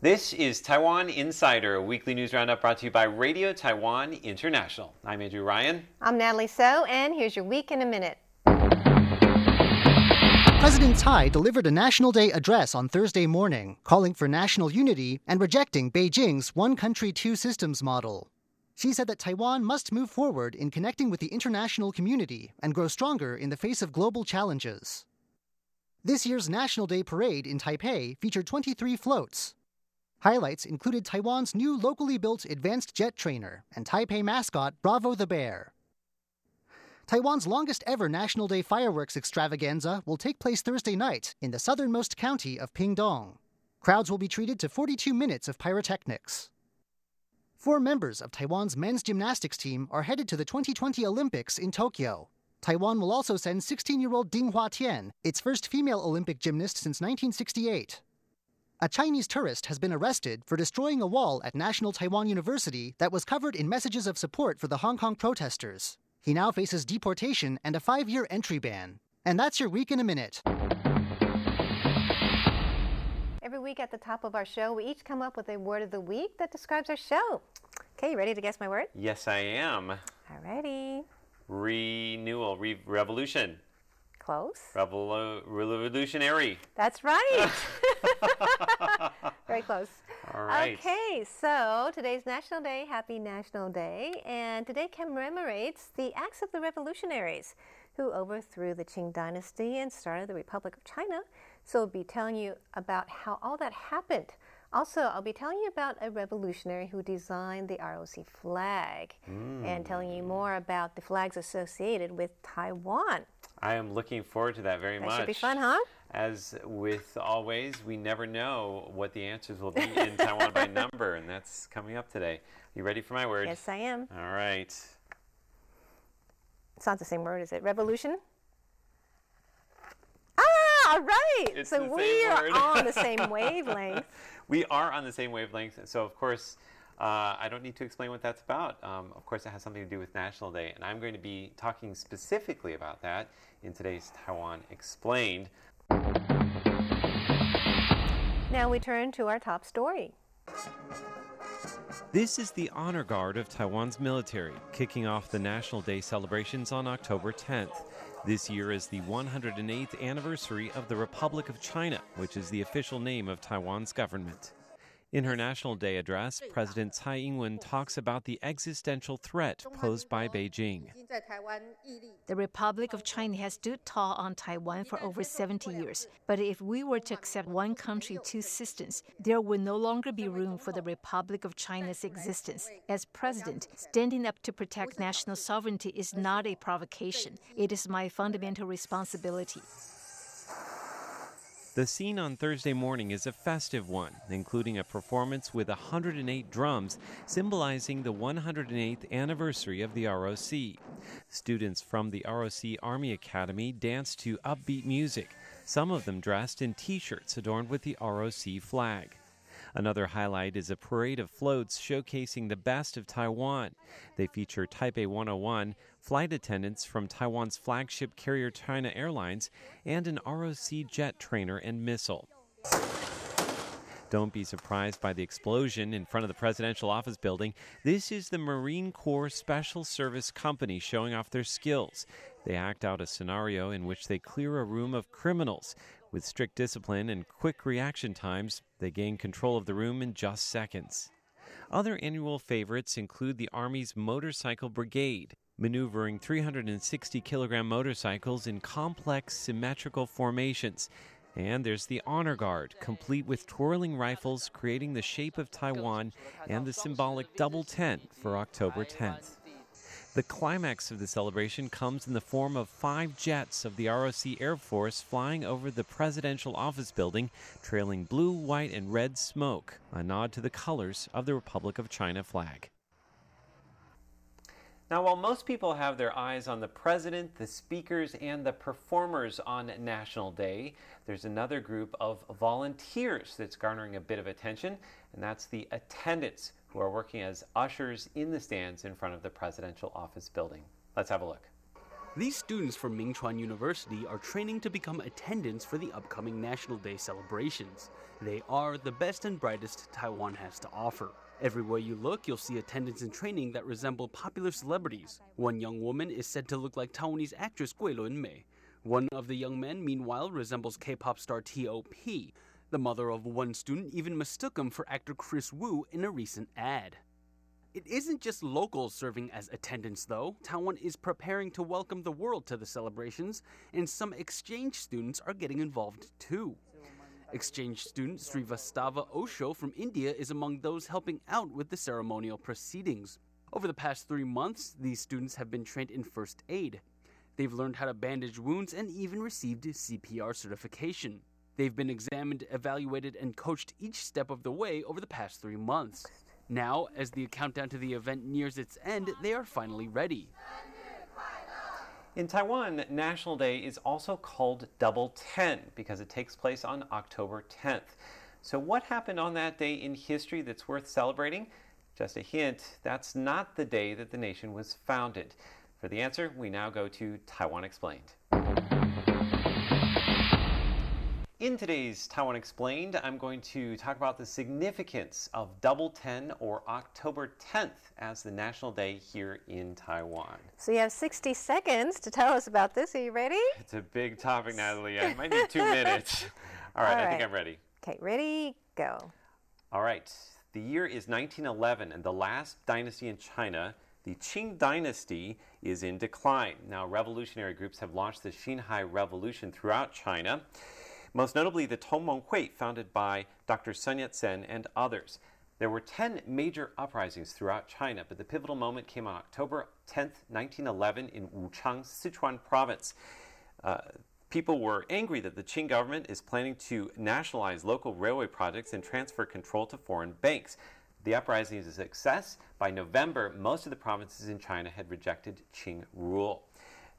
This is Taiwan Insider, a weekly news roundup brought to you by Radio Taiwan International. I'm Andrew Ryan. I'm Natalie So, and here's your week in a minute. President Tsai delivered a National Day address on Thursday morning, calling for national unity and rejecting Beijing's one country, two systems model. She said that Taiwan must move forward in connecting with the international community and grow stronger in the face of global challenges. This year's National Day parade in Taipei featured 23 floats. Highlights included Taiwan's new locally built advanced jet trainer and Taipei mascot Bravo the Bear. Taiwan's longest ever National Day fireworks extravaganza will take place Thursday night in the southernmost county of Pingtung. Crowds will be treated to 42 minutes of pyrotechnics. Four members of Taiwan's men's gymnastics team are headed to the 2020 Olympics in Tokyo. Taiwan will also send 16 year old Ding Huatian, its first female Olympic gymnast since 1968. A Chinese tourist has been arrested for destroying a wall at National Taiwan University that was covered in messages of support for the Hong Kong protesters. He now faces deportation and a five year entry ban. And that's your week in a minute. Every week at the top of our show, we each come up with a word of the week that describes our show. Okay, you ready to guess my word? Yes, I am. All Alrighty. Renewal, re- revolution, Close. Revolu- revolutionary. That's right. Very close. All right. Okay, so today's National Day. Happy National Day. And today commemorates the acts of the revolutionaries who overthrew the Qing dynasty and started the Republic of China. So I'll be telling you about how all that happened. Also, I'll be telling you about a revolutionary who designed the ROC flag and telling you hmm. more about the flags associated with Taiwan. I am looking forward to that very That much. should be fun, huh? As with always, we never know what the answers will be in Taiwan by number, and that's coming up today. You ready for my word? Yes, I am. All right. It's not the same word, is it? Revolution? Ah, all right. It's so we are on the same wavelength. We are on the same wavelength, so of course, uh, I don't need to explain what that's about. Um, of course, it has something to do with National Day, and I'm going to be talking specifically about that in today's Taiwan Explained. Now we turn to our top story. This is the honor guard of Taiwan's military, kicking off the National Day celebrations on October 10th. This year is the 108th anniversary of the Republic of China, which is the official name of Taiwan's government. In her National Day address, President Tsai Ing wen talks about the existential threat posed by Beijing. The Republic of China has stood tall on Taiwan for over 70 years. But if we were to accept one country, two systems, there would no longer be room for the Republic of China's existence. As president, standing up to protect national sovereignty is not a provocation, it is my fundamental responsibility. The scene on Thursday morning is a festive one, including a performance with 108 drums, symbolizing the 108th anniversary of the ROC. Students from the ROC Army Academy danced to upbeat music, some of them dressed in t shirts adorned with the ROC flag. Another highlight is a parade of floats showcasing the best of Taiwan. They feature Taipei 101, flight attendants from Taiwan's flagship carrier China Airlines, and an ROC jet trainer and missile. Don't be surprised by the explosion in front of the presidential office building. This is the Marine Corps Special Service Company showing off their skills. They act out a scenario in which they clear a room of criminals. With strict discipline and quick reaction times, they gain control of the room in just seconds. Other annual favorites include the Army's Motorcycle Brigade, maneuvering 360 kilogram motorcycles in complex symmetrical formations. And there's the Honor Guard, complete with twirling rifles creating the shape of Taiwan and the symbolic double ten for October 10th. The climax of the celebration comes in the form of five jets of the ROC Air Force flying over the presidential office building, trailing blue, white, and red smoke, a nod to the colors of the Republic of China flag. Now, while most people have their eyes on the president, the speakers, and the performers on National Day, there's another group of volunteers that's garnering a bit of attention, and that's the attendants who are working as ushers in the stands in front of the presidential office building. Let's have a look. These students from Mingchuan University are training to become attendants for the upcoming National Day celebrations. They are the best and brightest Taiwan has to offer. Everywhere you look, you'll see attendants in training that resemble popular celebrities. One young woman is said to look like Taiwanese actress Gwei Lun-mei. One of the young men, meanwhile, resembles K-pop star T.O.P. The mother of one student even mistook him for actor Chris Wu in a recent ad. It isn't just locals serving as attendants, though. Taiwan is preparing to welcome the world to the celebrations, and some exchange students are getting involved too. Exchange student Srivastava Osho from India is among those helping out with the ceremonial proceedings. Over the past three months, these students have been trained in first aid. They've learned how to bandage wounds and even received CPR certification. They've been examined, evaluated, and coached each step of the way over the past three months. Now, as the countdown to the event nears its end, they are finally ready. In Taiwan, National Day is also called Double Ten because it takes place on October 10th. So, what happened on that day in history that's worth celebrating? Just a hint, that's not the day that the nation was founded. For the answer, we now go to Taiwan Explained. In today's Taiwan Explained, I'm going to talk about the significance of Double Ten or October 10th as the national day here in Taiwan. So you have 60 seconds to tell us about this. Are you ready? It's a big topic, Natalie. I might need two minutes. All right, All I think. I'm ready. Okay, ready, go. All right. The year is 1911, and the last dynasty in China, the Qing dynasty, is in decline. Now, revolutionary groups have launched the Xinhai Revolution throughout China, most notably the Tongmeng Hui, founded by Dr. Sun Yat sen and others. There were 10 major uprisings throughout China, but the pivotal moment came on October 10, 1911, in Wuchang, Sichuan province. Uh, people were angry that the Qing government is planning to nationalize local railway projects and transfer control to foreign banks. The uprising is a success. By November, most of the provinces in China had rejected Qing rule.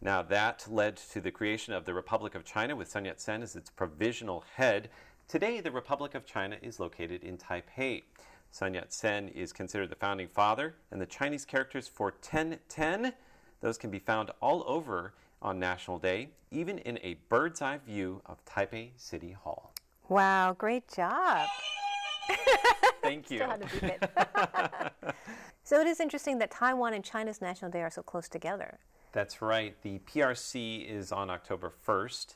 Now, that led to the creation of the Republic of China with Sun Yat sen as its provisional head. Today, the Republic of China is located in Taipei. Sun Yat sen is considered the founding father, and the Chinese characters for 1010, those can be found all over on National Day, even in a bird's eye view of Taipei City Hall. Wow, great job. Thank you. Still had to beep it. so it is interesting that Taiwan and China's National Day are so close together. That's right. The PRC is on October 1st.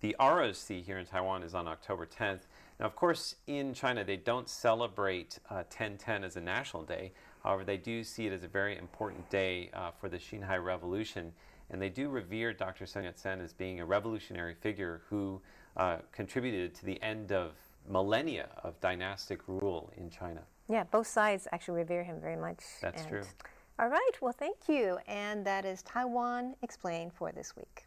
The ROC here in Taiwan is on October 10th. Now, of course, in China, they don't celebrate uh, 1010 as a national day. However, they do see it as a very important day uh, for the Xinhai Revolution. And they do revere Dr. Sun Yat sen as being a revolutionary figure who uh, contributed to the end of millennia of dynastic rule in China. Yeah, both sides actually revere him very much. That's true. All right, well, thank you. And that is Taiwan Explained for this week.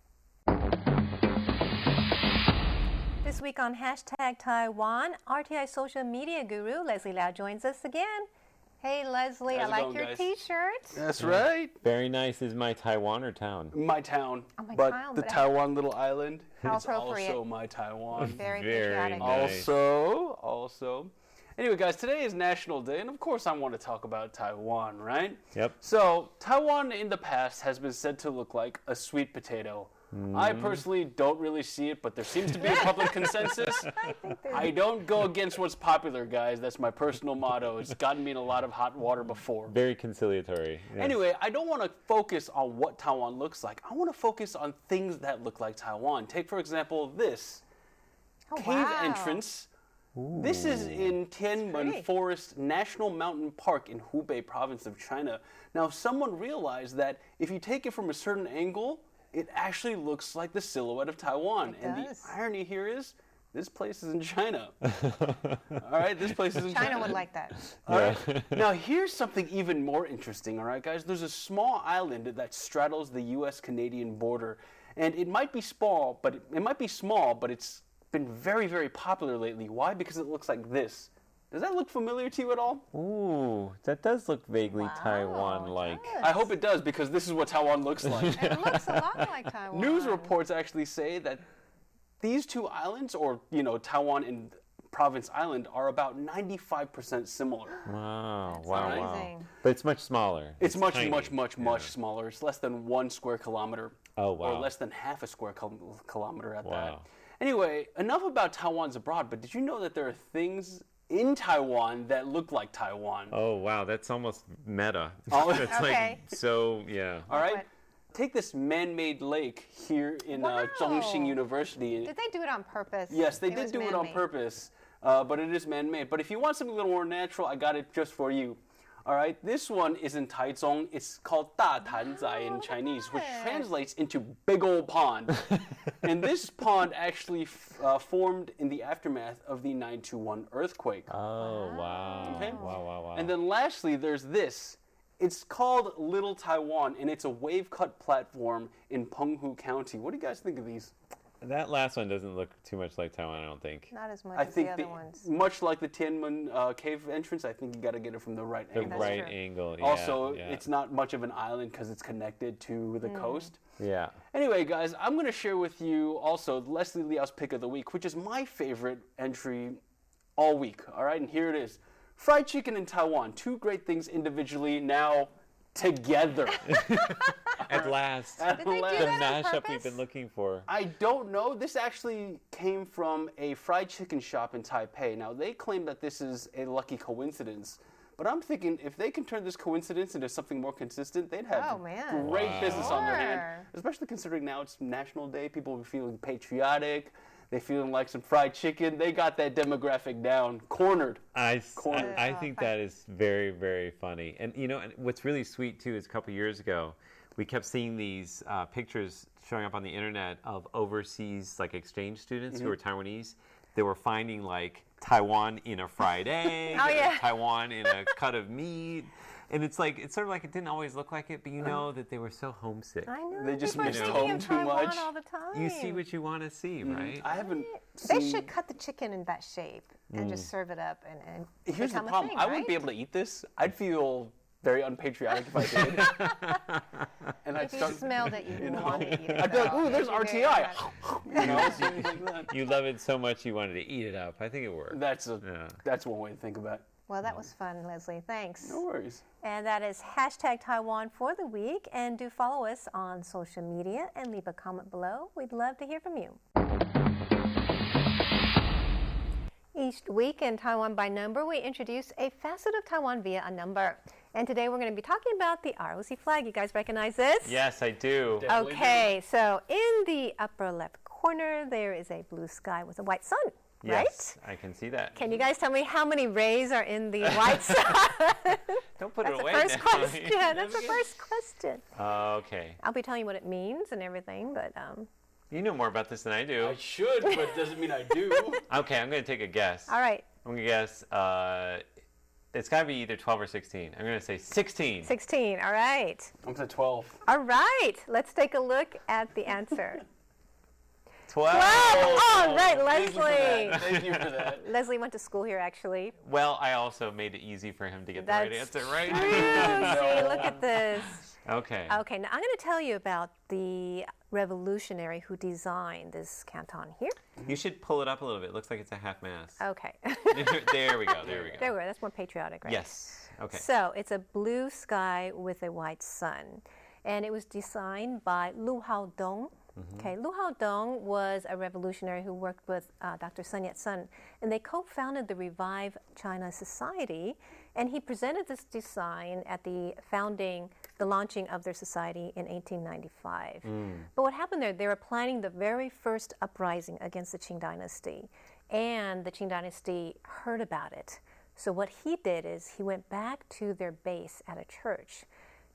This week on hashtag Taiwan, RTI social media guru Leslie Lau joins us again. Hey, Leslie, How's I like going, your guys? t shirt. That's right. Very nice. Is my Taiwan or town? My town. Oh, my but town, the but I- Taiwan little island How is appropriate. also my Taiwan. Very, Very patriotic. nice. Also, also. Anyway, guys, today is National Day, and of course, I want to talk about Taiwan, right? Yep. So, Taiwan in the past has been said to look like a sweet potato. I mm-hmm. personally don't really see it, but there seems to be a public consensus. I don't go against what's popular, guys. That's my personal motto. It's gotten me in a lot of hot water before. Very conciliatory. yes. Anyway, I don't want to focus on what Taiwan looks like. I want to focus on things that look like Taiwan. Take, for example, this Oh, cave wow. entrance. This is in Tianmen. Forest National Mountain Park in Hubei province of China. Now, someone realized that if you take it from a certain angle, it actually looks like the silhouette of Taiwan. It and does. the irony here is, this place is in China. all right, this place is in China. China would like that. All right. now, here's something even more interesting, all right, guys? There's a small island that straddles the US Canadian border. And it might be small, but it, it might be small, but it's been very, very popular lately. Why? Because it looks like this. Does that look familiar to you at all? Ooh, that does look vaguely Wow, Taiwan-like. I hope it does, because this is what Taiwan looks like. It looks a lot like Taiwan. News reports actually say that these two islands, or you know, Taiwan and province island are about 95% similar. Wow, wow, wow. amazing. But it's much smaller. It's, much, tiny. much, much, much Yeah. smaller. It's less than one square kilometer. Oh, wow. Or less than half a square kilometer at that. Wow. Anyway, enough about Taiwan's abroad, but did you know that there are things in Taiwan that look like Taiwan? Oh wow, that's almost meta. Oh. it's Okay. like so yeah. All right? What? Take this man made lake here in uh, Zhongxing University. Did they do it on purpose? Yes, they It did was do it on purpose, uh, but it is man-made. But if you want something a little more natural, I got it just for you. All right, this one is in Taichung. It's called Da Tan Zai in Chinese, which translates into big old pond. and this pond actually f- uh, formed in the aftermath of the 921 earthquake. Oh wow. Okay. Wow wow wow. And then lastly, there's this. It's called Little Taiwan, and it's a wave cut platform in Penghu County. What do you guys think of these? That last one doesn't look too much like Taiwan, I don't think. Not as much I as think the other the- ones. much like the Tiananmen uh, cave entrance, I think you got to get it from the right The angle. right true. angle. Yeah, also, yeah. it's not much of an island because it's connected to the coast. yeah. Anyway, guys, I'm going to share with you also Leslie Liao's pick of the week, which is my favorite entry all week. All right, and here it is: fried chicken in Taiwan. Two great things individually, now together. At last. At Did they do last. the that on mashup we've purpose? been looking for. I don't know. This actually came from a fried chicken shop in Taipei. Now, they claim that this is a lucky coincidence. But I'm thinking if they can turn this coincidence into something more consistent, they'd have Oh, man. great business on their hand. Sure. Especially considering now it's National Day. People will be feeling patriotic. They feeling like some fried chicken. They got that demographic down, cornered. I, s- Corner. I, I think that is very, very funny. And you know, and what's really sweet too is a couple years ago, we kept seeing these uh, pictures showing up on the internet of overseas like exchange students Mm-hmm. who were Taiwanese. They were finding like Taiwan in a fried egg, Oh, yeah. Taiwan in a cut of meat. And it's like it's sort of like it didn't always look like it, but you uh-huh. know that they were so homesick. I know. They just people are missed thinking home of too Taiwan much. all the time. You see what you want to see, mm-hmm. right? I haven't They seen. should cut the chicken in that shape and just mm. serve it up and, and Here's the become a problem. thing, I wouldn't right? be able to eat this. I'd feel very unpatriotic if I did. and I'd If you start. smelled it, you, you know, want to eat it. I'd be like, though. ooh, there's You'd very RTI. you know, something like that. You love it so much you wanted to eat it up. I think it worked. That's a, Yeah. that's one way to think about it. Well, that mm. was fun, Leslie. Thanks. No worries. And that is hashtag Taiwan for the week. And do follow us on social media and leave a comment below. We'd love to hear from you. Each week in Taiwan by Number, we introduce a facet of Taiwan via a number. And today we're going to be talking about the ROC flag. You guys recognize this? Yes, I do. Definitely do. Okay, so in the upper left corner, there is a blue sky with a white sun, right? I can see that. Can you guys tell me how many rays are in the white sun? Don't put That's it away. That's the first now. question. That's the first question. okay. I'll be telling you what it means and everything, but um, You know more about this than I do. I should, but it doesn't mean I do. Okay, I'm going to take a guess. all right, I'm going to guess uh, it's got to be either 12 or 16. I'm going to say 16. 16. All right. I'm going to 12. All right. Let's take a look at the answer. 12. All oh, right, Thank you for Leslie. that. Thank you for that. Leslie went to school here, actually. Well, I also made it easy for him to get the right answer, right? True. See, look at this. okay. Okay, now I'm going to tell you about the revolutionary who designed this canton here. You should pull it up a little bit. It looks like it's a half mast. Okay. there we go. There we go. there we go. That's more patriotic, right? Yes. Okay. So it's a blue sky with a white sun. And it was designed by Lu Haodong. Okay, Lu Haodong was a revolutionary who worked with uh, Dr. Sun Yat-sen, and they co-founded the Revive China Society. And he presented this design at the founding, the launching of their society in 1895. But what happened there? They were planning the very first uprising against the Qing dynasty, and the Qing dynasty heard about it. So what he did is he went back to their base at a church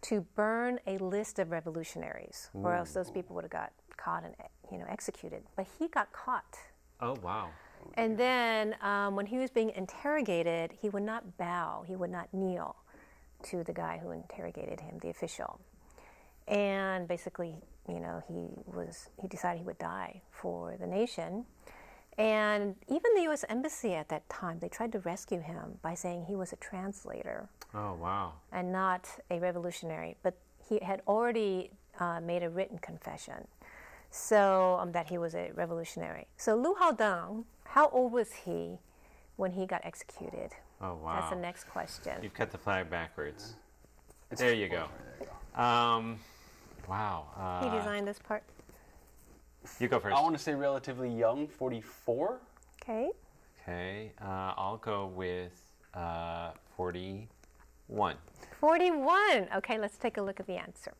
to burn a list of revolutionaries, or else those people would have got caught and you know executed. But he got caught, Oh, wow. and then um, when he was being interrogated, he would not bow, he would not kneel to the guy who interrogated him, the official, and basically, you know, he was he decided he would die for the nation. And even the U.S. Embassy at that time, they tried to rescue him by saying he was a translator Oh, wow. and not a revolutionary, but he had already uh, made a written confession, so um, that he was a revolutionary. So Lu Haodong, how old was he when he got executed? Oh wow. That's the next question. You've cut the flag backwards. It's There you go. there you go. Um, wow. Uh, he designed this part. You go first. I want to say relatively young, 44. Okay. Okay. Uh, I'll go with uh, 41. 41. Okay, let's take a look at the answer.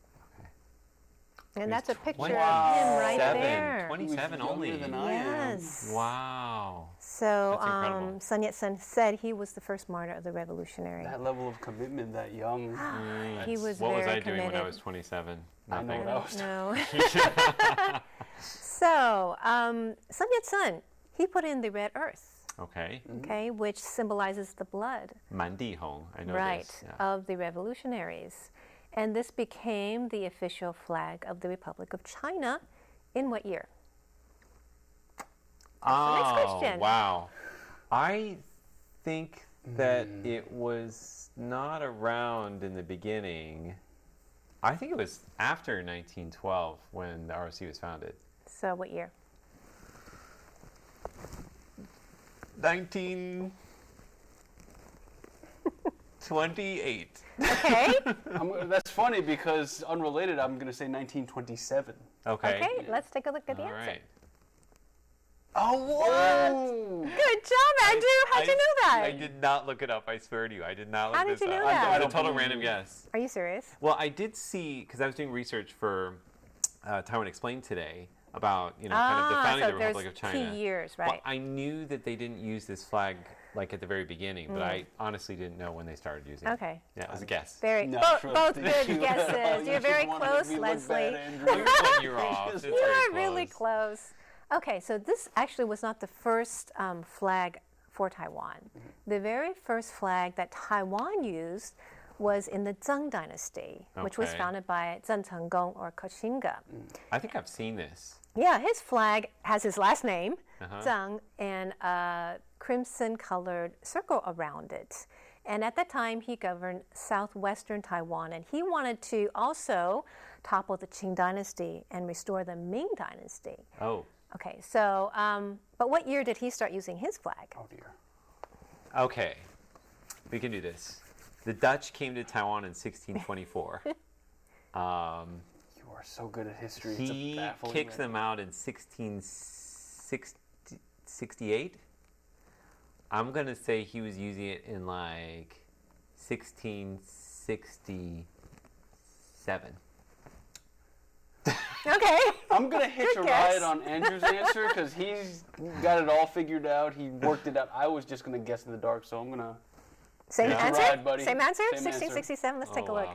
And that's a picture of him right Seven. there. 27 only. younger than I am. Yes. Wow. So That's incredible. um, Sun Yat-sen said he was the first martyr of the revolutionary. That level of commitment that young. he was what was very I doing when I was 27? I know Nothing. what I was No. so um, Sun Yat-sen, he put in the red earth, Okay. okay, which symbolizes the blood, Mandi Hong. I know right, this. Yeah. of the revolutionaries. And this became the official flag of the Republic of China in what year? the next oh, question. wow. I think that hmm. it was not around in the beginning. I think it was after 1912 when the ROC was founded. So what year? 1928. Okay. I'm, that's funny because unrelated, I'm going to say 1927. Okay. okay, let's take a look at the All answer. right. Oh, what? Good job, Andrew. How'd you know that? I did not look it up. I swear to you, I did not look How did this you know up. that? I I a don't total believe random guess. Are you serious? Well, I did see because I was doing research for uh, Taiwan Explained today about you know kind of the Ah, founding so of the Republic of there's China. key years, Well, right. I knew that they didn't use this flag like at the very beginning, but I honestly didn't know when they started using it. Mm. Okay. Yeah, it was a guess. Very No, both, trust both good You- guesses. you You're just very wanted close, me to Leslie. bad, Andrew. You're when you're off. It's You You very are really close. close. Okay, so this actually was not the first um, flag for Taiwan. The very first flag that Taiwan used was in the Zheng Dynasty, which was Okay. founded by Zheng Chenggong or Koxinga. I think I've seen this. Yeah, his flag has his last name, Uh-huh. Zheng, and a crimson colored circle around it. And at that time, he governed southwestern Taiwan, and he wanted to also topple the Qing dynasty and restore the Ming dynasty. Oh, Okay, so, um, but what year did he start using his flag? Oh, dear. okay. We can do this. The Dutch came to Taiwan in 1624. um, You are so good at history. he baffling kicked thing. them out in 1668. I'm going to say he was using it in like 1667. Okay. I'm gonna hitch Good a guess. ride on Andrew's answer because he's got it all figured out. He worked it out. I was just gonna guess in the dark, so I'm gonna. Same Yeah. answer? Right, buddy. Same answer? Same answer. 1667. Let's oh, take Oh, a look.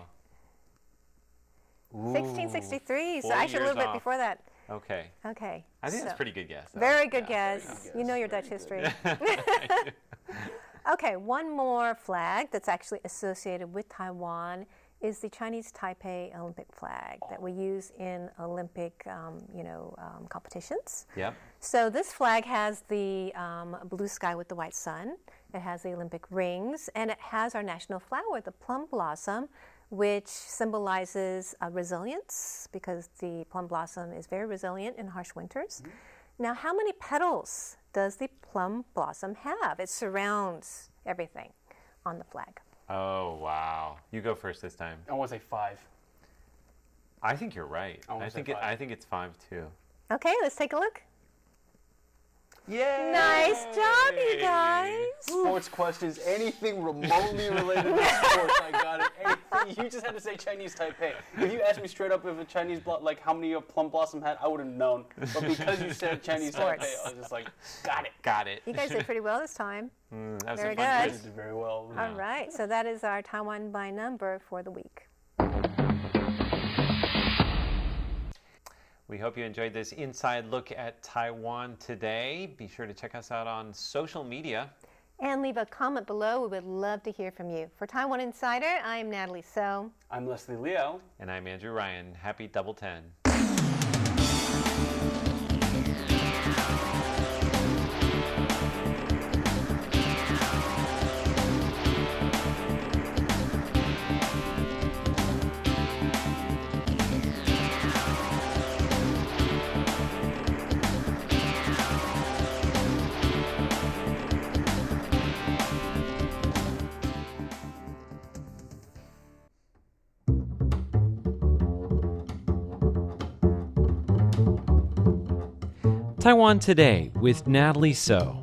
wow. 1663, so Four actually a little years bit off. before that. Okay. Okay. I think that's a pretty good guess. though. Very good Yeah. guess. You know your Dutch history. okay, one more flag that's actually associated with Taiwan is the Chinese Taipei Olympic flag that we use in Olympic, um, you know, um, competitions. Yep. So this flag has the um, blue sky with the white sun. It has the Olympic rings, and it has our national flower, the plum blossom, which symbolizes uh, resilience because the plum blossom is very resilient in harsh winters. Now, how many petals does the plum blossom have? It surrounds everything on the flag. Oh, wow. You go first this time. I want to say five. I think you're right. I I think it. I think it's five too. Okay, let's take a look. Yay! Nice job, you guys. Sports questions, anything remotely related to sports, I got it. Anything, you just had to say Chinese Taipei. If you asked me straight up if a Chinese blo- like how many a plum blossom had, I would have known. But because you said Chinese Sports. Taipei, I was just like, got it. Got it. You guys did pretty well this time. Mm, that was Very a good. You did very well. All right, so that is our Taiwan by number for the week. We hope you enjoyed this inside look at Taiwan today. Be sure to check us out on social media. And leave a comment below. We would love to hear from you. For Taiwan Insider, I am Natalie So. I'm Leslie Leo. And I'm Andrew Ryan. Happy double ten. Taiwan Today with Natalie So.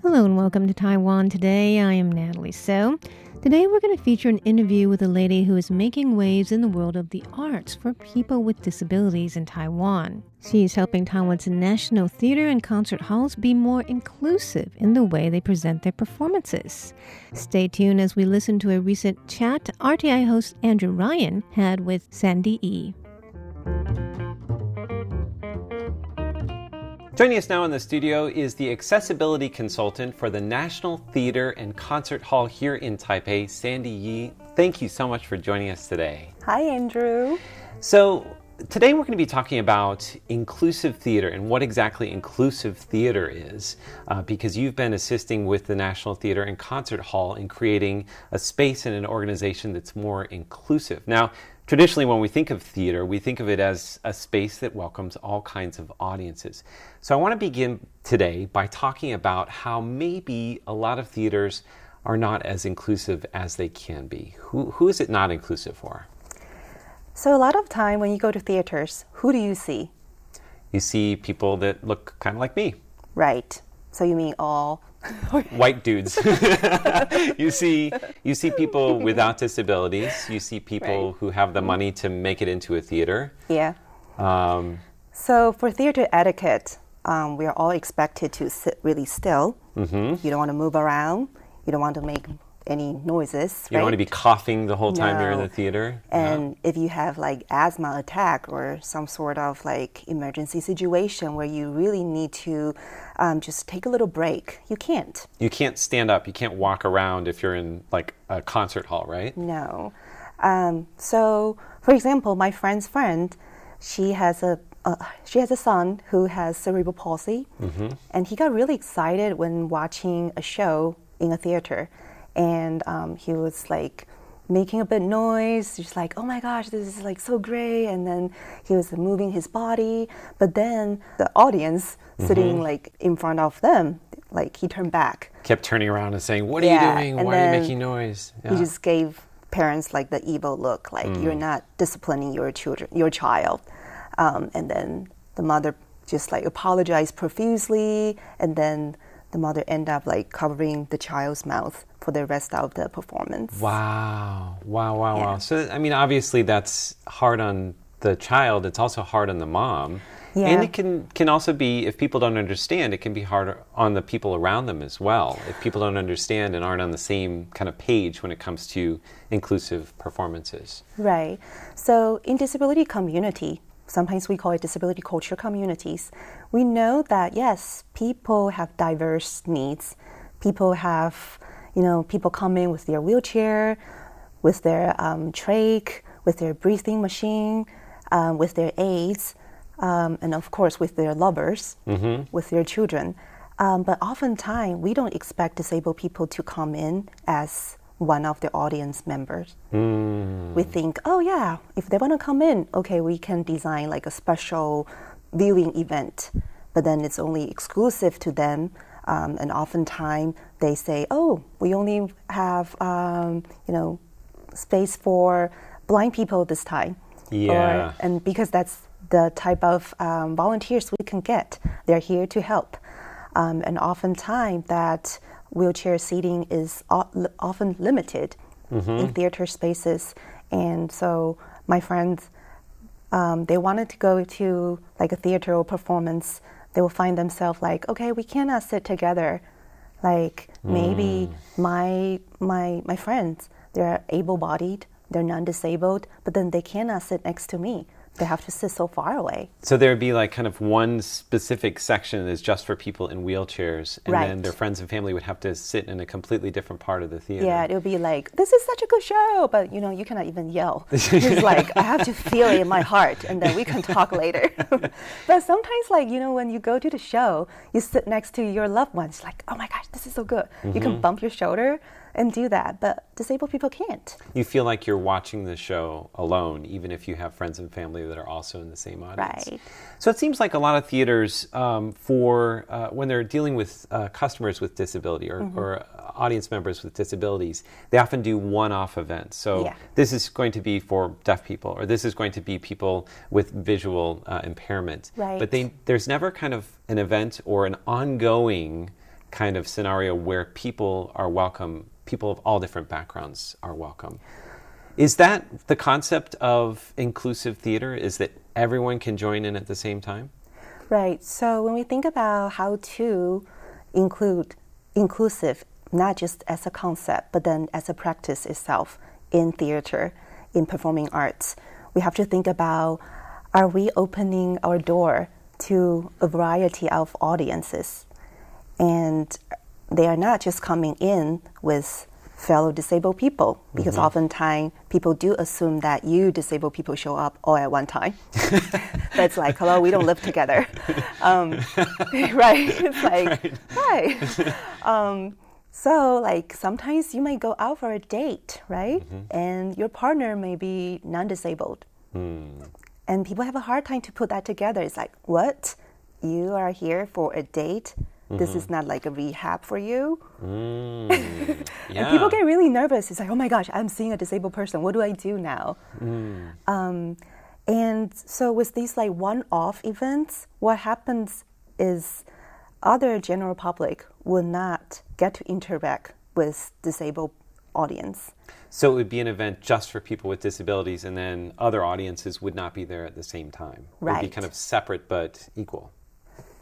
Hello and welcome to Taiwan Today. I am Natalie So. Today we're going to feature an interview with a lady who is making waves in the world of the arts for people with disabilities in Taiwan. She is helping Taiwan's national theater and concert halls be more inclusive in the way they present their performances. Stay tuned as we listen to a recent chat RTI host Andrew Ryan had with Sandy E. Joining us now in the studio is the accessibility consultant for the National Theater and Concert Hall here in Taipei, Sandy Yi. Thank you so much for joining us today. Hi, Andrew. So, today we're going to be talking about inclusive theater and what exactly inclusive theater is, uh, because you've been assisting with the National Theater and Concert Hall in creating a space and an organization that's more inclusive. Now, Traditionally, when we think of theater, we think of it as a space that welcomes all kinds of audiences. So I want to begin today by talking about how maybe a lot of theaters are not as inclusive as they can be. Who, who is it not inclusive for? So, a lot of time when you go to theaters, who do you see? You see people that look kind of like me. Right. So, you mean all white dudes. you see, you see people without disabilities. You see people Right. who have the money to make it into a theater. Yeah. Um, So, for theater etiquette, um, we are all expected to sit really still. mhm. You don't want to move around. You don't want to make any noises. You don't want to be coughing the whole time you're in No. the theater. And if you have like asthma attack or some sort of like emergency situation where you really need to um, just take a little break, you can't. You can't stand up. You can't walk around if you're in like a concert hall, right? No. Um, so, for example, my friend's friend, she has a uh, she has a son who has cerebral palsy, and he got really excited when watching a show in a theater, and um, he was like making a bit noise, just like, "Oh my gosh, this is like so great!" And then he was moving his body, but then the audience sitting like in front of them, like he turned back. Kept turning around and saying, "What are Yeah, you doing? and Why are you making noise?" He just gave parents like the evil look, like you're not disciplining your children, your child. Um, and then the mother just like apologized profusely, and then the mother end up like covering the child's mouth for the rest of the performance. Wow, wow, wow, wow. So, I mean, obviously that's hard on the child. It's also hard on the mom. And it can, can also be, if people don't understand, it can be hard on the people around them as well. If people don't understand and aren't on the same kind of page when it comes to inclusive performances. Right. So in disability community, sometimes we call it disability culture communities, we know that yes, people have diverse needs. People have, you know, people come in with their wheelchair, with their um, trach, with their breathing machine, um, with their aids, um, and of course with their lovers, with their children. Um, but oftentimes we don't expect disabled people to come in as one of the audience members we think, oh yeah, if they want to come in, okay, we can design like a special viewing event, but then it's only exclusive to them. Um, and oftentimes they say, oh, we only have um, you know space for blind people this time. Yeah. and because that's the type of um, volunteers we can get, they're here to help. Um, and oftentimes that wheelchair seating is often limited in theater spaces. And so my friends, um, they wanted to go to like a theater or performance. They will find themselves like, okay, we cannot sit together. Like maybe my my my friends, they're able-bodied, they're non-disabled, but then they cannot sit next to me. They have to sit so far away. So there'd be like kind of one specific section that's just for people in wheelchairs, and then their friends and family would have to sit in a completely different part of the theater. Yeah, it would be like, this is such a good show, but you know, you cannot even yell. It's like, I have to feel it in my heart, and then we can talk later. but sometimes, like, you know, when you go to the show, you sit next to your loved ones, like, oh my gosh, this is so good. You can mm-hmm. bump your shoulder, and do that, but disabled people can't. You feel like you're watching the show alone, even if you have friends and family that are also in the same audience. Right. So it seems like a lot of theaters, um, for uh, when they're dealing with uh, customers with disability or, Mm-hmm. or audience members with disabilities, they often do one-off events. So Yeah. this is going to be for deaf people, or this is going to be people with visual uh, impairment. Right. But they, there's never kind of an event or an ongoing kind of scenario where people are welcome, people of all different backgrounds are welcome. Is that the concept of inclusive theater? Is that everyone can join in at the same time? Right. So when we think about how to include inclusive, not just as a concept, but then as a practice itself in theater, in performing arts, we have to think about are we opening our door to a variety of audiences? And they are not just coming in with fellow disabled people because oftentimes people do assume that you disabled people show up all at one time. That's like, hello, we don't live together. Um, right? It's like, hi. Um, so, like, sometimes you might go out for a date, right? And your partner may be non disabled. And people have a hard time to put that together. It's like, what? You are here for a date? This is not like a rehab for you? Mm, And people get really nervous. It's like, oh my gosh, I'm seeing a disabled person. What do I do now? Um, and so with these like one-off events, what happens is other general public will not get to interact with disabled audience. so it would be an event just for people with disabilities, and then other audiences would not be there at the same time. It would be kind of separate but equal.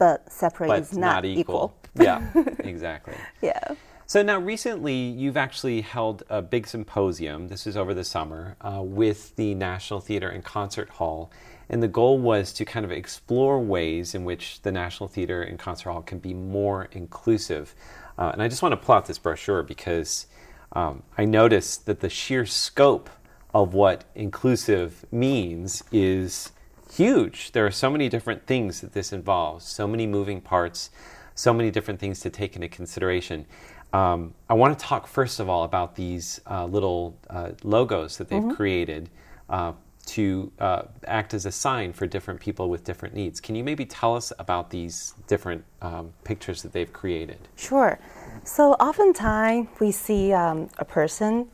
But separate But is not, equal. yeah, exactly. Yeah. So now, recently, you've actually held a big symposium. This is over the summer uh, with the National Theater and Concert Hall, and the goal was to kind of explore ways in which the National Theater and Concert Hall can be more inclusive. Uh, and I just want to pull out this brochure because um, I noticed that the sheer scope of what inclusive means is huge. There are so many different things that this involves, so many moving parts, so many different things to take into consideration. Um, I want to talk first of all about these uh, little uh, logos that they've created uh, to uh, act as a sign for different people with different needs. Can you maybe tell us about these different um, pictures that they've created? Sure. So oftentimes we see um, a person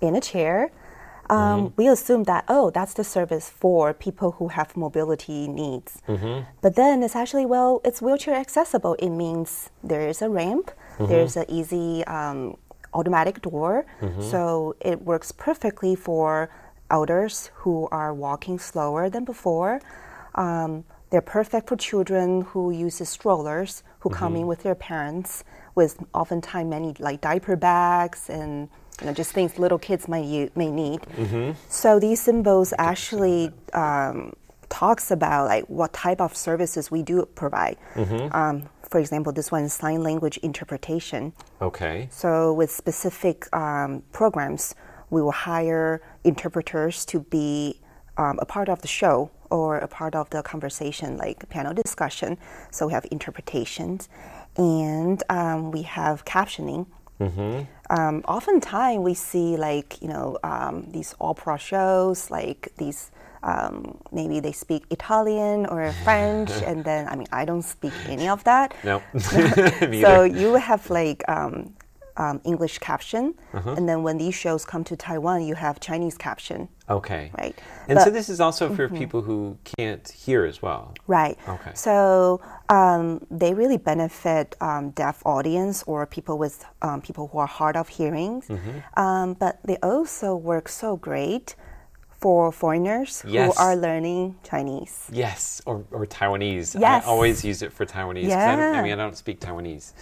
in a chair. Um, We assume that, oh, that's the service for people who have mobility needs. But then it's actually, well, it's wheelchair accessible. It means there is a ramp, there's an easy um, automatic door. So it works perfectly for elders who are walking slower than before. Um, they're perfect for children who use strollers, who come in with their parents, with oftentimes many like diaper bags and you know just things little kids might u- may need. So these symbols actually um, talks about like what type of services we do provide. Um, for example, this one is sign language interpretation. Okay. So, with specific um, programs, we will hire interpreters to be um, a part of the show or a part of the conversation, like panel discussion. So, we have interpretations and um, we have captioning. Um, oftentimes, we see like you know um, these opera shows, like these. Um, maybe they speak Italian or French, and then I mean I don't speak any of that. No. So you have like um, English caption, Uh-huh. and then when these shows come to Taiwan, you have Chinese caption, Okay. right? And so this is also for people who can't hear as well. Right. Okay. So um, they really benefit um, deaf audience or people with um, people who are hard of hearing. Mm-hmm. Um, but they also work so great for foreigners Yes. who are learning Chinese. Yes, or, or Taiwanese. Yes. I always use it for Taiwanese. 'cause I, don't, I mean, I don't speak Taiwanese.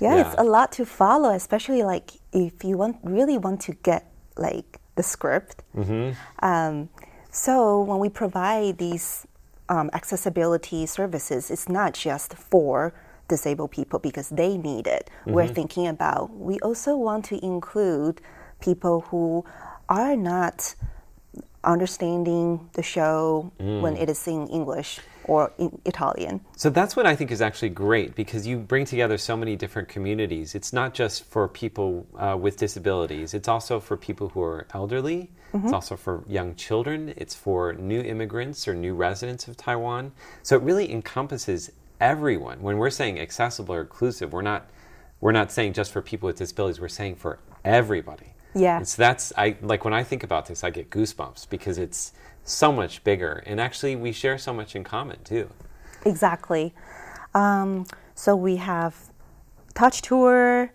Yeah, it's a lot to follow, especially like if you want really want to get like the script. Um, so when we provide these um, accessibility services, it's not just for disabled people because they need it. We're thinking about we also want to include people who are not understanding the show when it is in English or in Italian. So that's what I think is actually great because you bring together so many different communities. It's not just for people uh, with disabilities, it's also for people who are elderly, mm-hmm. it's also for young children, it's for new immigrants or new residents of Taiwan. So it really encompasses everyone. When we're saying accessible or inclusive, we're not we're not saying just for people with disabilities, we're saying for everybody. Yeah. So that's I like when I think about this, I get goosebumps because it's so much bigger, and actually we share so much in common too. Exactly. Um, so we have touch tour.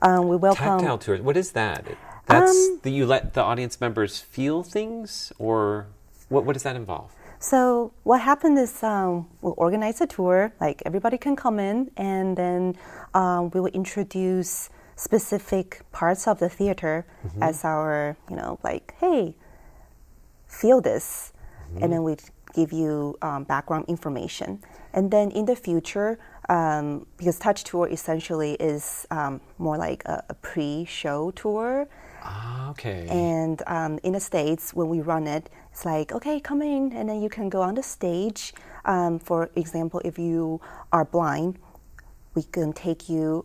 Um, we welcome tactile tours. What is that? That's um, the, you let the audience members feel things, or what? What does that involve? So what happened is um, we'll organize a tour. Like everybody can come in, and then um, we will introduce specific parts of the theater mm-hmm. as our, you know, like, hey, feel this, mm-hmm. and then we give you um, background information. And then in the future, um, because Touch Tour essentially is um, more like a, a pre-show tour. Ah, okay. And um, in the States, when we run it, it's like, okay, come in, and then you can go on the stage. Um, for example, if you are blind, we can take you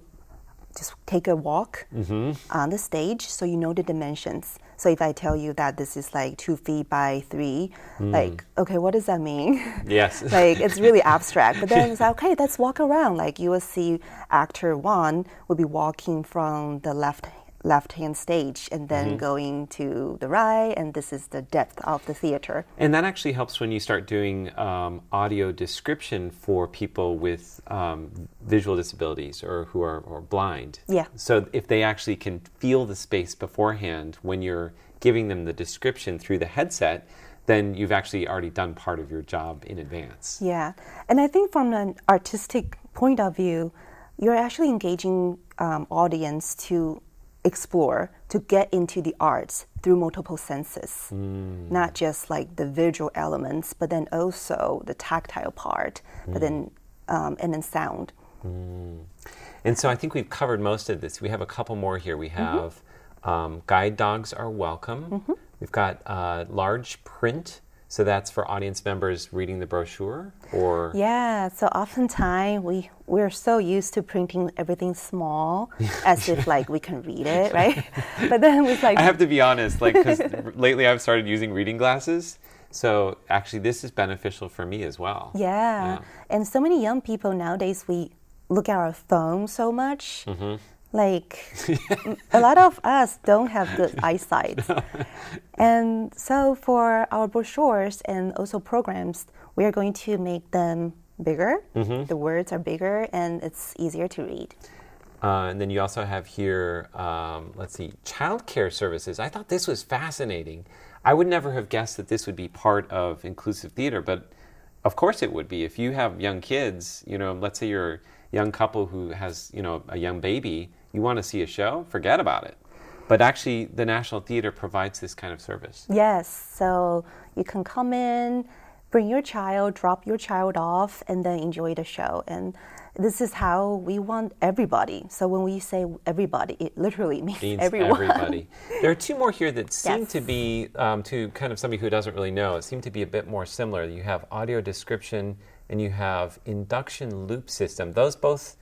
just take a walk mm-hmm. on the stage so you know the dimensions. So if I tell you that this is like two feet by three, mm. like, okay, what does that mean? Yes. like, it's really abstract. But then it's like, okay, let's walk around. Like, you will see actor one will be walking from the left left hand stage and then mm-hmm. going to the right, and this is the depth of the theater. And that actually helps when you start doing um, audio description for people with um, visual disabilities or who are or blind. Yeah. So if they actually can feel the space beforehand when you're giving them the description through the headset, then you've actually already done part of your job in advance. Yeah. And I think from an artistic point of view, you're actually engaging um, audience to explore to get into the arts through multiple senses, mm. not just like the visual elements, but then also the tactile part, mm. but then um, and then sound. Mm. And so I think we've covered most of this. We have a couple more here. We mm-hmm. have mm-hmm. um, guide dogs are welcome. Mm-hmm. We've got uh, large print so that's for audience members reading the brochure, or yeah. So oftentimes we we're so used to printing everything small, as if like we can read it, right? but then we like I have to be honest, like because lately I've started using reading glasses. So actually, this is beneficial for me as well. Yeah, yeah. and so many young people nowadays we look at our phone so much. Mm-hmm like a lot of us don't have good eyesight. and so for our brochures and also programs, we are going to make them bigger. Mm-hmm. The words are bigger and it's easier to read. Uh, and then you also have here, um, let's see, childcare services. I thought this was fascinating. I would never have guessed that this would be part of inclusive theater, but of course it would be. If you have young kids, you know, let's say you're a young couple who has, you know, a young baby, you want to see a show, forget about it. But actually, the National Theater provides this kind of service. Yes, so you can come in, bring your child, drop your child off, and then enjoy the show. And this is how we want everybody. So when we say everybody, it literally means, means everyone. everybody. There are two more here that seem yes. to be, um, to kind of somebody who doesn't really know, it seem to be a bit more similar. You have audio description and you have induction loop system. Those both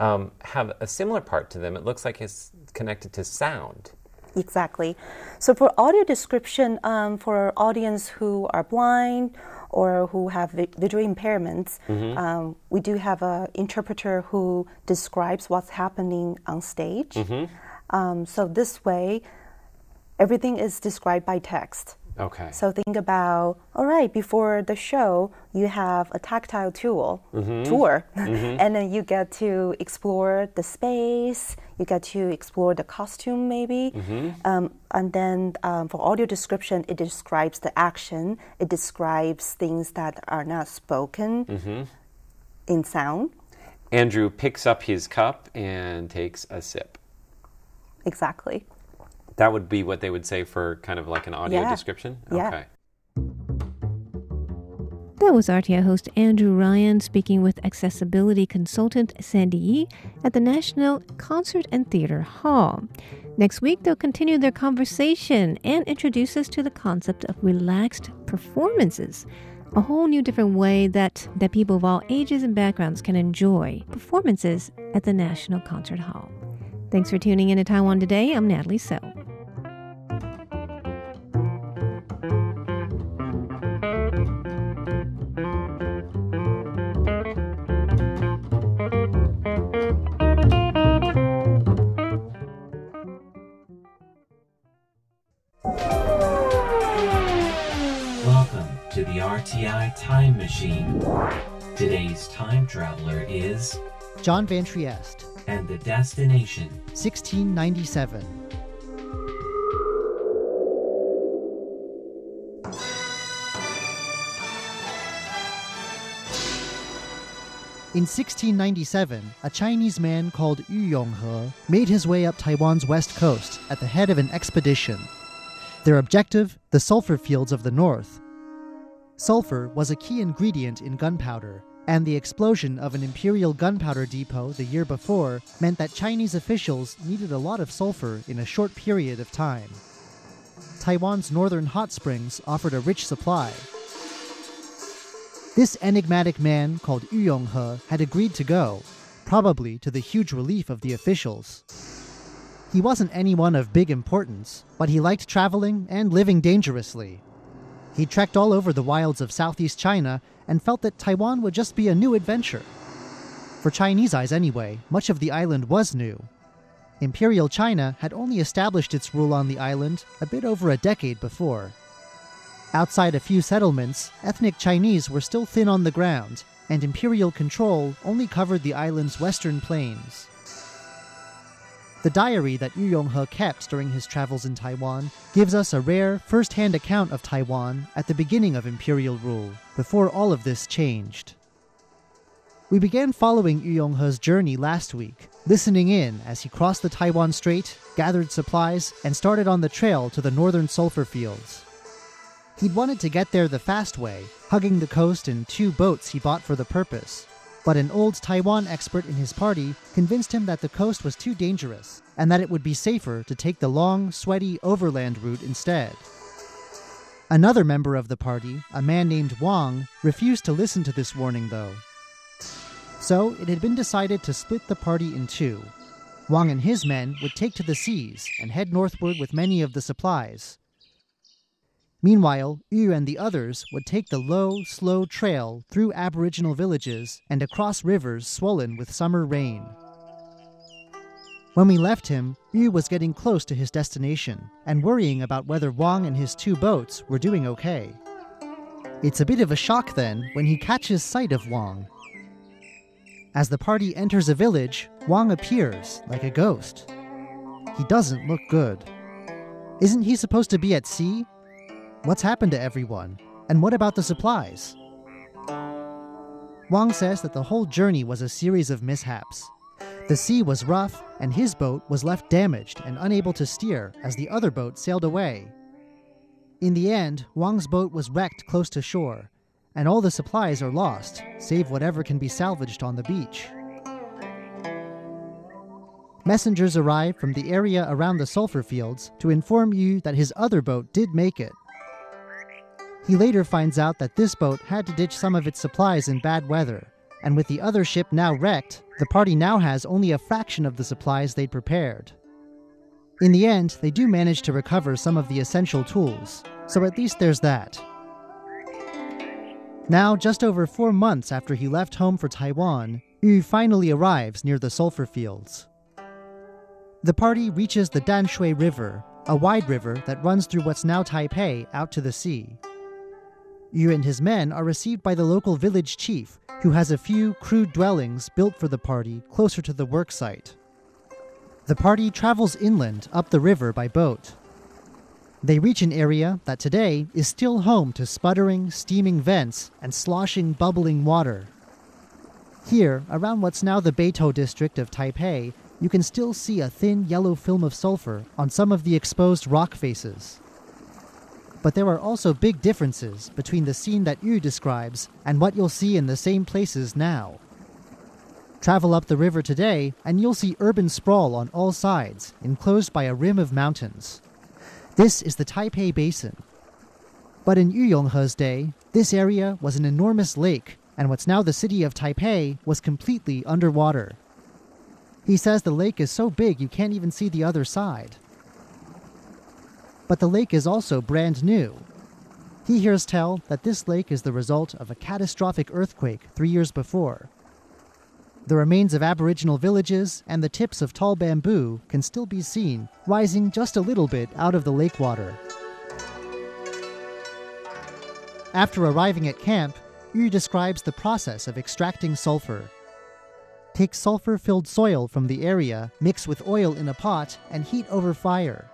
um, have a similar part to them. It looks like it's connected to sound. Exactly. So for audio description, um, for our audience who are blind or who have visual impairments, mm-hmm. um, we do have an interpreter who describes what's happening on stage. Mm-hmm. Um, so this way, everything is described by text. Okay. So think about all right before the show you have a tactile tool mm-hmm. tour, mm-hmm. and then you get to explore the space. You get to explore the costume maybe, mm-hmm. um, and then um, for audio description it describes the action. It describes things that are not spoken mm-hmm. in sound. Andrew picks up his cup and takes a sip. Exactly. That would be what they would say for kind of like an audio yeah. description? Yeah. Okay. That was RTI host Andrew Ryan speaking with accessibility consultant Sandy Yi at the National Concert and Theater Hall. Next week, they'll continue their conversation and introduce us to the concept of relaxed performances. a whole new different way that, that people of all ages and backgrounds can enjoy performances at the National Concert Hall. Thanks for tuning in to Taiwan Today. I'm Natalie Tso. Machine. Today's time traveler is John Van Trieste. And the destination 1697. In 1697, a Chinese man called Yu Yonghe made his way up Taiwan's west coast at the head of an expedition. Their objective, the sulfur fields of the north, Sulfur was a key ingredient in gunpowder, and the explosion of an imperial gunpowder depot the year before meant that Chinese officials needed a lot of sulfur in a short period of time. Taiwan's northern hot springs offered a rich supply. This enigmatic man called Yu Yonghe had agreed to go, probably to the huge relief of the officials. He wasn't anyone of big importance, but he liked traveling and living dangerously. He trekked all over the wilds of southeast China and felt that Taiwan would just be a new adventure. For Chinese eyes, anyway, much of the island was new. Imperial China had only established its rule on the island a bit over a decade before. Outside a few settlements, ethnic Chinese were still thin on the ground, and imperial control only covered the island's western plains. The diary that Yu Yonghe kept during his travels in Taiwan gives us a rare first hand account of Taiwan at the beginning of imperial rule, before all of this changed. We began following Yu Yonghe's journey last week, listening in as he crossed the Taiwan Strait, gathered supplies, and started on the trail to the northern sulfur fields. He'd wanted to get there the fast way, hugging the coast in two boats he bought for the purpose, but an old Taiwan expert in his party convinced him that the coast was too dangerous and that it would be safer to take the long, sweaty overland route instead. Another member of the party, a man named Wang, refused to listen to this warning though. So it had been decided to split the party in two. Wang and his men would take to the seas and head northward with many of the supplies, Meanwhile, Yu and the others would take the low, slow trail through aboriginal villages and across rivers swollen with summer rain. When we left him, Yu was getting close to his destination and worrying about whether Wang and his two boats were doing okay. It's a bit of a shock then when he catches sight of Wang. As the party enters a village, Wang appears like a ghost. He doesn't look good. Isn't he supposed to be at sea What's happened to everyone? And what about the supplies? Wang says that the whole journey was a series of mishaps. The sea was rough, and his boat was left damaged and unable to steer as the other boat sailed away. In the end, Wang's boat was wrecked close to shore, and all the supplies are lost, save whatever can be salvaged on the beach. Messengers arrive from the area around the sulfur fields to inform Yu that his other boat did make it, he later finds out that this boat had to ditch some of its supplies in bad weather, and with the other ship now wrecked, the party now has only a fraction of the supplies they'd prepared. In the end, they do manage to recover some of the essential tools, so at least there's that. Now, just over four months after he left home for Taiwan, Yu finally arrives near the sulfur fields. The party reaches the Danshui River, a wide river that runs through what's now Taipei out to the sea. Yu and his men are received by the local village chief, who has a few crude dwellings built for the party closer to the work site. The party travels inland up the river by boat. They reach an area that today is still home to sputtering, steaming vents and sloshing, bubbling water. Here, around what's now the Beitou district of Taipei, you can still see a thin yellow film of sulfur on some of the exposed rock faces. But there are also big differences between the scene that Yu describes and what you'll see in the same places now. Travel up the river today, and you'll see urban sprawl on all sides, enclosed by a rim of mountains. This is the Taipei Basin. But in Yu Yonghe's day, This area was an enormous lake, and what's now the city of Taipei was completely underwater. He says the lake is so big you can't even see the other side. But the lake is also brand new. He hears tell that this lake is the result of a catastrophic earthquake three years before. The remains of Aboriginal villages and the tips of tall bamboo can still be seen, rising just a little bit out of the lake water. After arriving at camp, Yu describes the process of extracting sulfur. Take sulfur filled soil from the area, mix with oil in a pot, and heat over fire.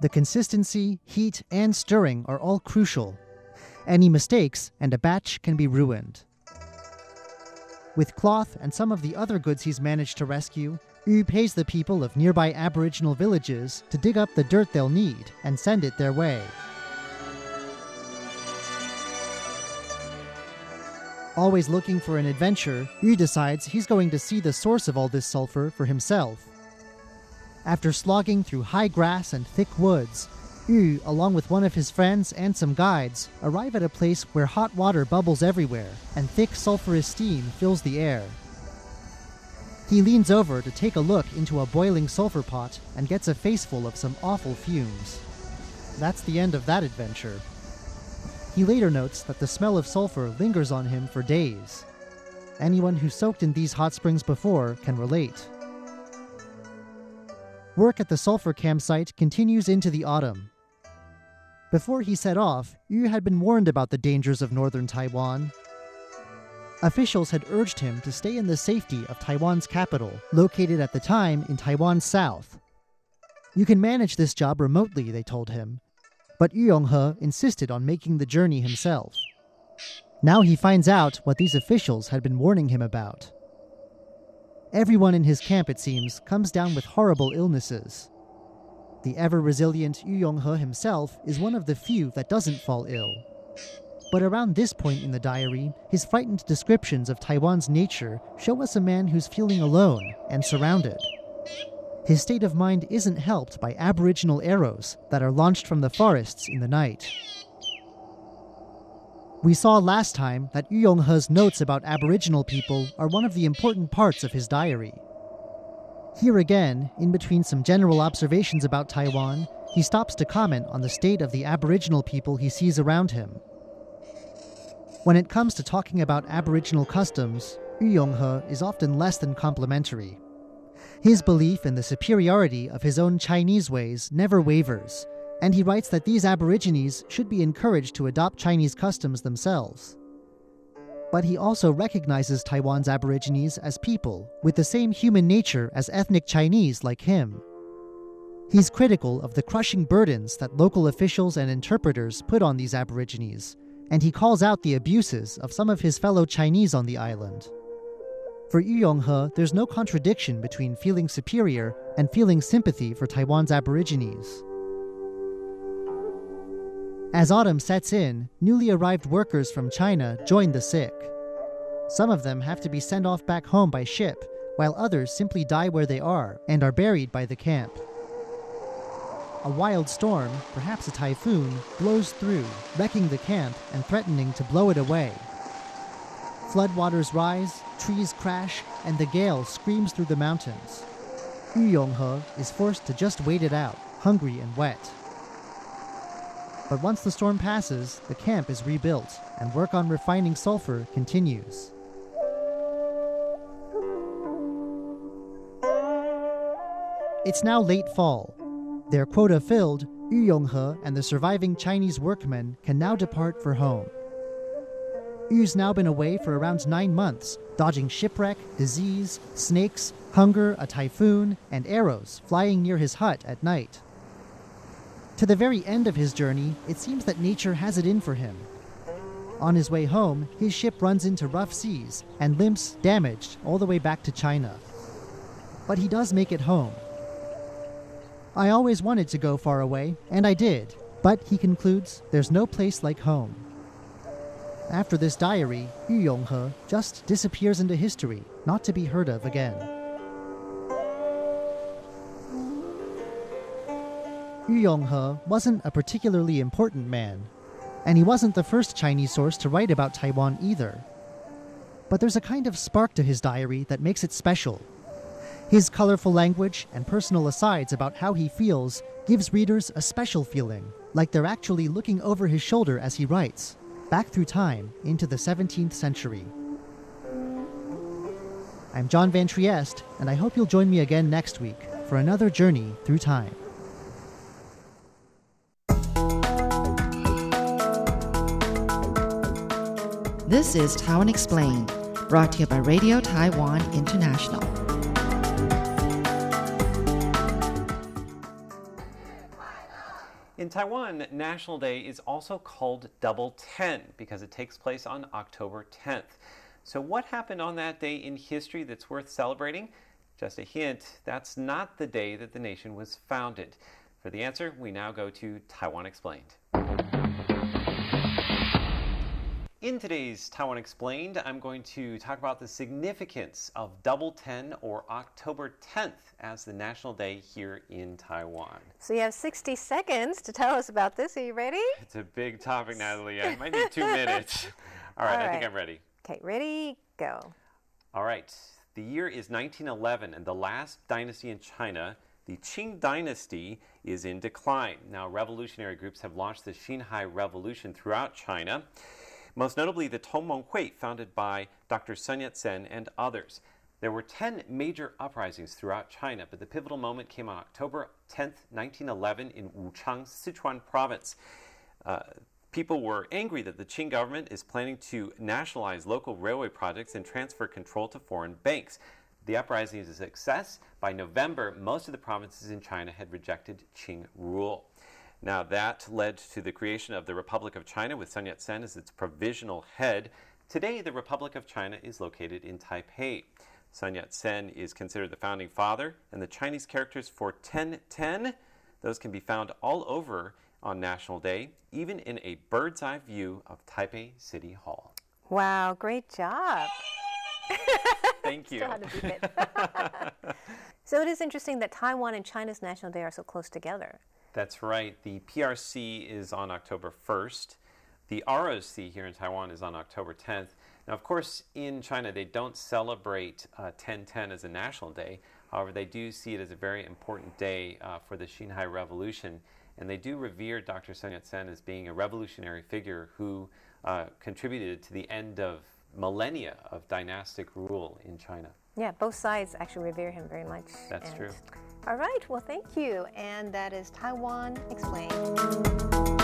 The consistency, heat, and stirring are all crucial. Any mistakes, and a batch can be ruined. With cloth and some of the other goods he's managed to rescue, Yu pays the people of nearby Aboriginal villages to dig up the dirt they'll need and send it their way. Always looking for an adventure, Yu decides he's going to see the source of all this sulfur for himself. After slogging through high grass and thick woods, Yu, along with one of his friends and some guides, arrive at a place where hot water bubbles everywhere and thick sulfurous steam fills the air. He leans over to take a look into a boiling sulfur pot and gets a faceful of some awful fumes. That's the end of that adventure. He later notes that the smell of sulfur lingers on him for days. Anyone who soaked in these hot springs before can relate. Work at the sulfur campsite continues into the autumn. Before he set off, Yu had been warned about the dangers of northern Taiwan. Officials had urged him to stay in the safety of Taiwan's capital, located at the time in Taiwan's south. You can manage this job remotely, they told him, but Yu Yonghe insisted on making the journey himself. Now he finds out what these officials had been warning him about. Everyone in his camp, it seems, comes down with horrible illnesses. The ever resilient Yu Yonghe himself is one of the few that doesn't fall ill. But around this point in the diary, his frightened descriptions of Taiwan's nature show us a man who's feeling alone and surrounded. His state of mind isn't helped by aboriginal arrows that are launched from the forests in the night. We saw last time that Yu Yonghe's notes about Aboriginal people are one of the important parts of his diary. Here again, in between some general observations about Taiwan, he stops to comment on the state of the Aboriginal people he sees around him. When it comes to talking about Aboriginal customs, Yu Yonghe is often less than complimentary. His belief in the superiority of his own Chinese ways never wavers, and he writes that these Aborigines should be encouraged to adopt Chinese customs themselves. But he also recognizes Taiwan's Aborigines as people with the same human nature as ethnic Chinese like him. He's critical of the crushing burdens that local officials and interpreters put on these Aborigines, and he calls out the abuses of some of his fellow Chinese on the island. For Yu Yonghe, there's no contradiction between feeling superior and feeling sympathy for Taiwan's Aborigines. As autumn sets in, newly arrived workers from China join the sick. Some of them have to be sent off back home by ship, while others simply die where they are and are buried by the camp. A wild storm, perhaps a typhoon, blows through, wrecking the camp and threatening to blow it away. Floodwaters rise, trees crash, and the gale screams through the mountains. Yu Yonghe is forced to just wait it out, hungry and wet. But once the storm passes, the camp is rebuilt, and work on refining sulfur continues. It's now late fall. Their quota filled, Yu Yonghe and the surviving Chinese workmen can now depart for home. Yu's now been away for around nine months, dodging shipwreck, disease, snakes, hunger, a typhoon, and arrows flying near his hut at night. To the very end of his journey, it seems that nature has it in for him. On his way home, his ship runs into rough seas and limps damaged all the way back to China. But he does make it home. I always wanted to go far away, and I did, but he concludes there's no place like home. After this diary, Yu Yonghe just disappears into history, not to be heard of again. Yu Yonghe wasn't a particularly important man, And he wasn't the first Chinese source to write about Taiwan either. But there's a kind of spark to his diary that makes it special. His colorful language and personal asides about how he feels gives readers a special feeling, like they're actually looking over his shoulder as he writes, back through time into the 17th century. I'm John Van Trieste, and I hope you'll join me again next week for another journey through time. This is Taiwan Explained, brought to you by Radio Taiwan International. In Taiwan, National Day is also called Double Ten because it takes place on October 10th. So, what happened on that day in history that's worth celebrating? Just a hint, that's not the day that the nation was founded. For the answer, we now go to Taiwan Explained. In today's Taiwan Explained, I'm going to talk about the significance of Double Ten or October 10th as the national day here in Taiwan. So you have 60 seconds to tell us about this. Are you ready? It's a big topic, Natalie. I might need two minutes. All right, All I think. I'm ready. Okay, ready, go. All right. The year is 1911, and the last dynasty in China, the Qing dynasty, is in decline. Now, revolutionary groups have launched the Xinhai Revolution throughout China, most notably the Tongmeng Hui, founded by Dr. Sun Yat sen and others. There were 10 major uprisings throughout China, but the pivotal moment came on October 10, 1911, in Wuchang, Sichuan province. Uh, people were angry that the Qing government is planning to nationalize local railway projects and transfer control to foreign banks. The uprising is a success. By November, most of the provinces in China had rejected Qing rule. Now, that led to the creation of the Republic of China with Sun Yat sen as its provisional head. Today, the Republic of China is located in Taipei. Sun Yat sen is considered the founding father, and the Chinese characters for 1010, those can be found all over on National Day, even in a bird's eye view of Taipei City Hall. Wow, great job. Thank you. Still had to beat it. so it is interesting that Taiwan and China's National Day are so close together. That's right. The PRC is on October 1st. The ROC here in Taiwan is on October 10th. Now, of course, in China, they don't celebrate uh, 1010 as a national day. However, they do see it as a very important day uh, for the Xinhai Revolution. And they do revere Dr. Sun Yat sen as being a revolutionary figure who uh, contributed to the end of millennia of dynastic rule in China. Yeah, both sides actually revere him very much. That's true. All right, well, thank you. And that is Taiwan Explained.